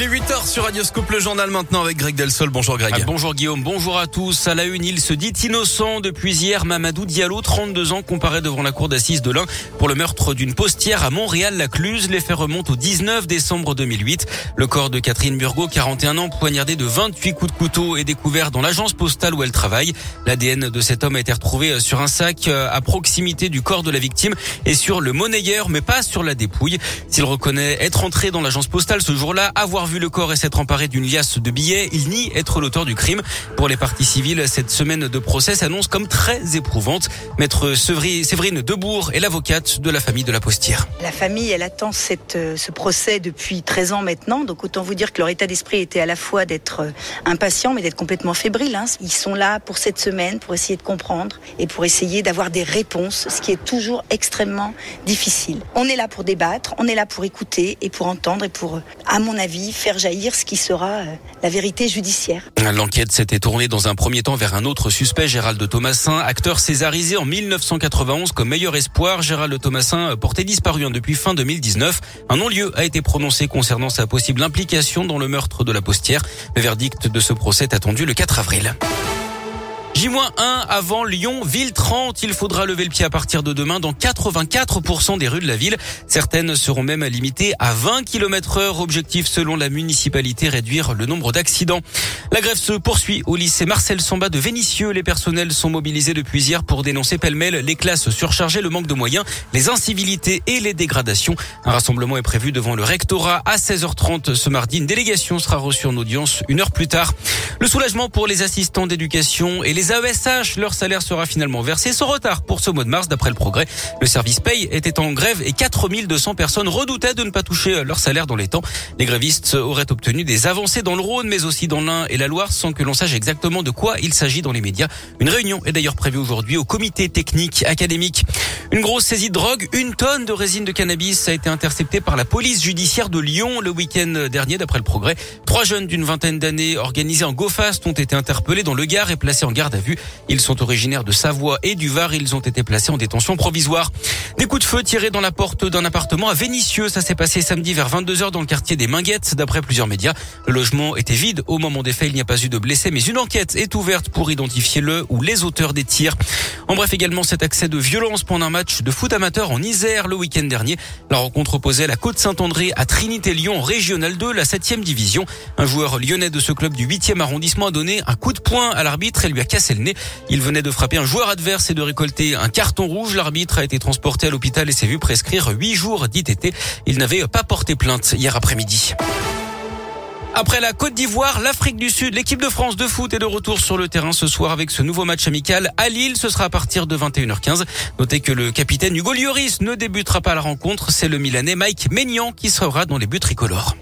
Il est 8h sur Radioscope, le journal maintenant avec Greg Delsol. Bonjour Greg. Ah, bonjour Guillaume, bonjour à tous. À la une, il se dit innocent depuis hier. Mamadou Diallo, 32 ans, comparé devant la cour d'assises de l'Ain pour le meurtre d'une postière à Montréal-la-Cluse. Les faits remontent au 19 décembre 2008. Le corps de Catherine Burgot, 41 ans, poignardé de 28 coups de couteau est découvert dans l'agence postale où elle travaille. L'ADN de cet homme a été retrouvé sur un sac euh, à proximité du corps de la victime et sur le monnayeur, mais pas sur la dépouille. S'il reconnaît être entré dans l'agence postale ce jour-là, avoir vu le corps et s'être emparé d'une liasse de billets, il nie être l'auteur du crime. Pour les parties civiles, cette semaine de procès s'annonce comme très éprouvante. Maître Séverine Debourg est l'avocate de la famille de la postière. La famille, elle attend euh, ce procès depuis 13 ans maintenant, donc autant vous dire que leur état d'esprit était à la fois d'être euh, impatient mais d'être complètement fébrile. Hein. Ils sont là pour cette semaine, pour essayer de comprendre et pour essayer d'avoir des réponses, ce qui est toujours extrêmement difficile. On est là pour débattre, on est là pour écouter et pour entendre et pour, à mon avis, faire jaillir ce qui sera euh, la vérité judiciaire. L'enquête s'était tournée dans un premier temps vers un autre suspect, Gérald Thomasin, acteur césarisé en 1991 comme meilleur espoir. Gérald Thomasin porté disparu hein, depuis fin 2019. Un non-lieu a été prononcé concernant sa possible implication dans le meurtre de la postière. Le verdict de ce procès est attendu le 4 avril. J-1 avant Lyon, ville 30. Il faudra lever le pied à partir de demain dans 84% des rues de la ville. Certaines seront même limitées à 20 km heure. Objectif selon la municipalité, réduire le nombre d'accidents. La grève se poursuit au lycée Marcel Samba de Vénissieux. Les personnels sont mobilisés depuis hier pour dénoncer pêle-mêle les classes surchargées, le manque de moyens, les incivilités et les dégradations. Un rassemblement est prévu devant le rectorat à 16h30 ce mardi. Une délégation sera reçue en audience une heure plus tard. Le soulagement pour les assistants d'éducation et les AESH, leur salaire sera finalement versé sans retard pour ce mois de mars d'après le progrès. Le service paye était en grève et 4200 personnes redoutaient de ne pas toucher leur salaire dans les temps. Les grévistes auraient obtenu des avancées dans le Rhône mais aussi dans l'Ain et la Loire sans que l'on sache exactement de quoi il s'agit dans les médias. Une réunion est d'ailleurs prévue aujourd'hui au comité technique académique. Une grosse saisie de drogue, une tonne de résine de cannabis a été interceptée par la police judiciaire de Lyon le week-end dernier d'après le progrès. Trois jeunes d'une vingtaine d'années organisés en GoFast ont été interpellés dans le Gard et placés en garde à vue. Ils sont originaires de Savoie et du Var. Ils ont été placés en détention provisoire. Des coups de feu tirés dans la porte d'un appartement à Vénissieux. Ça s'est passé samedi vers 22h dans le quartier des Minguettes d'après plusieurs médias. Le logement était vide au moment des faits. Il n'y a pas eu de blessés mais une enquête est ouverte pour identifier le ou les auteurs des tirs. En bref également cet accès de violence pendant un de foot amateur en Isère le week-end dernier. La rencontre opposait la Côte Saint-André à Trinité Lyon Régional 2, la 7 division. Un joueur lyonnais de ce club du 8e arrondissement a donné un coup de poing à l'arbitre et lui a cassé le nez. Il venait de frapper un joueur adverse et de récolter un carton rouge. L'arbitre a été transporté à l'hôpital et s'est vu prescrire 8 jours d'ITT. Il n'avait pas porté plainte hier après-midi. Après la Côte d'Ivoire, l'Afrique du Sud, l'équipe de France de foot est de retour sur le terrain ce soir avec ce nouveau match amical à Lille. Ce sera à partir de 21h15. Notez que le capitaine Hugo Lloris ne débutera pas la rencontre. C'est le Milanais Mike Maignan qui sera dans les buts tricolores.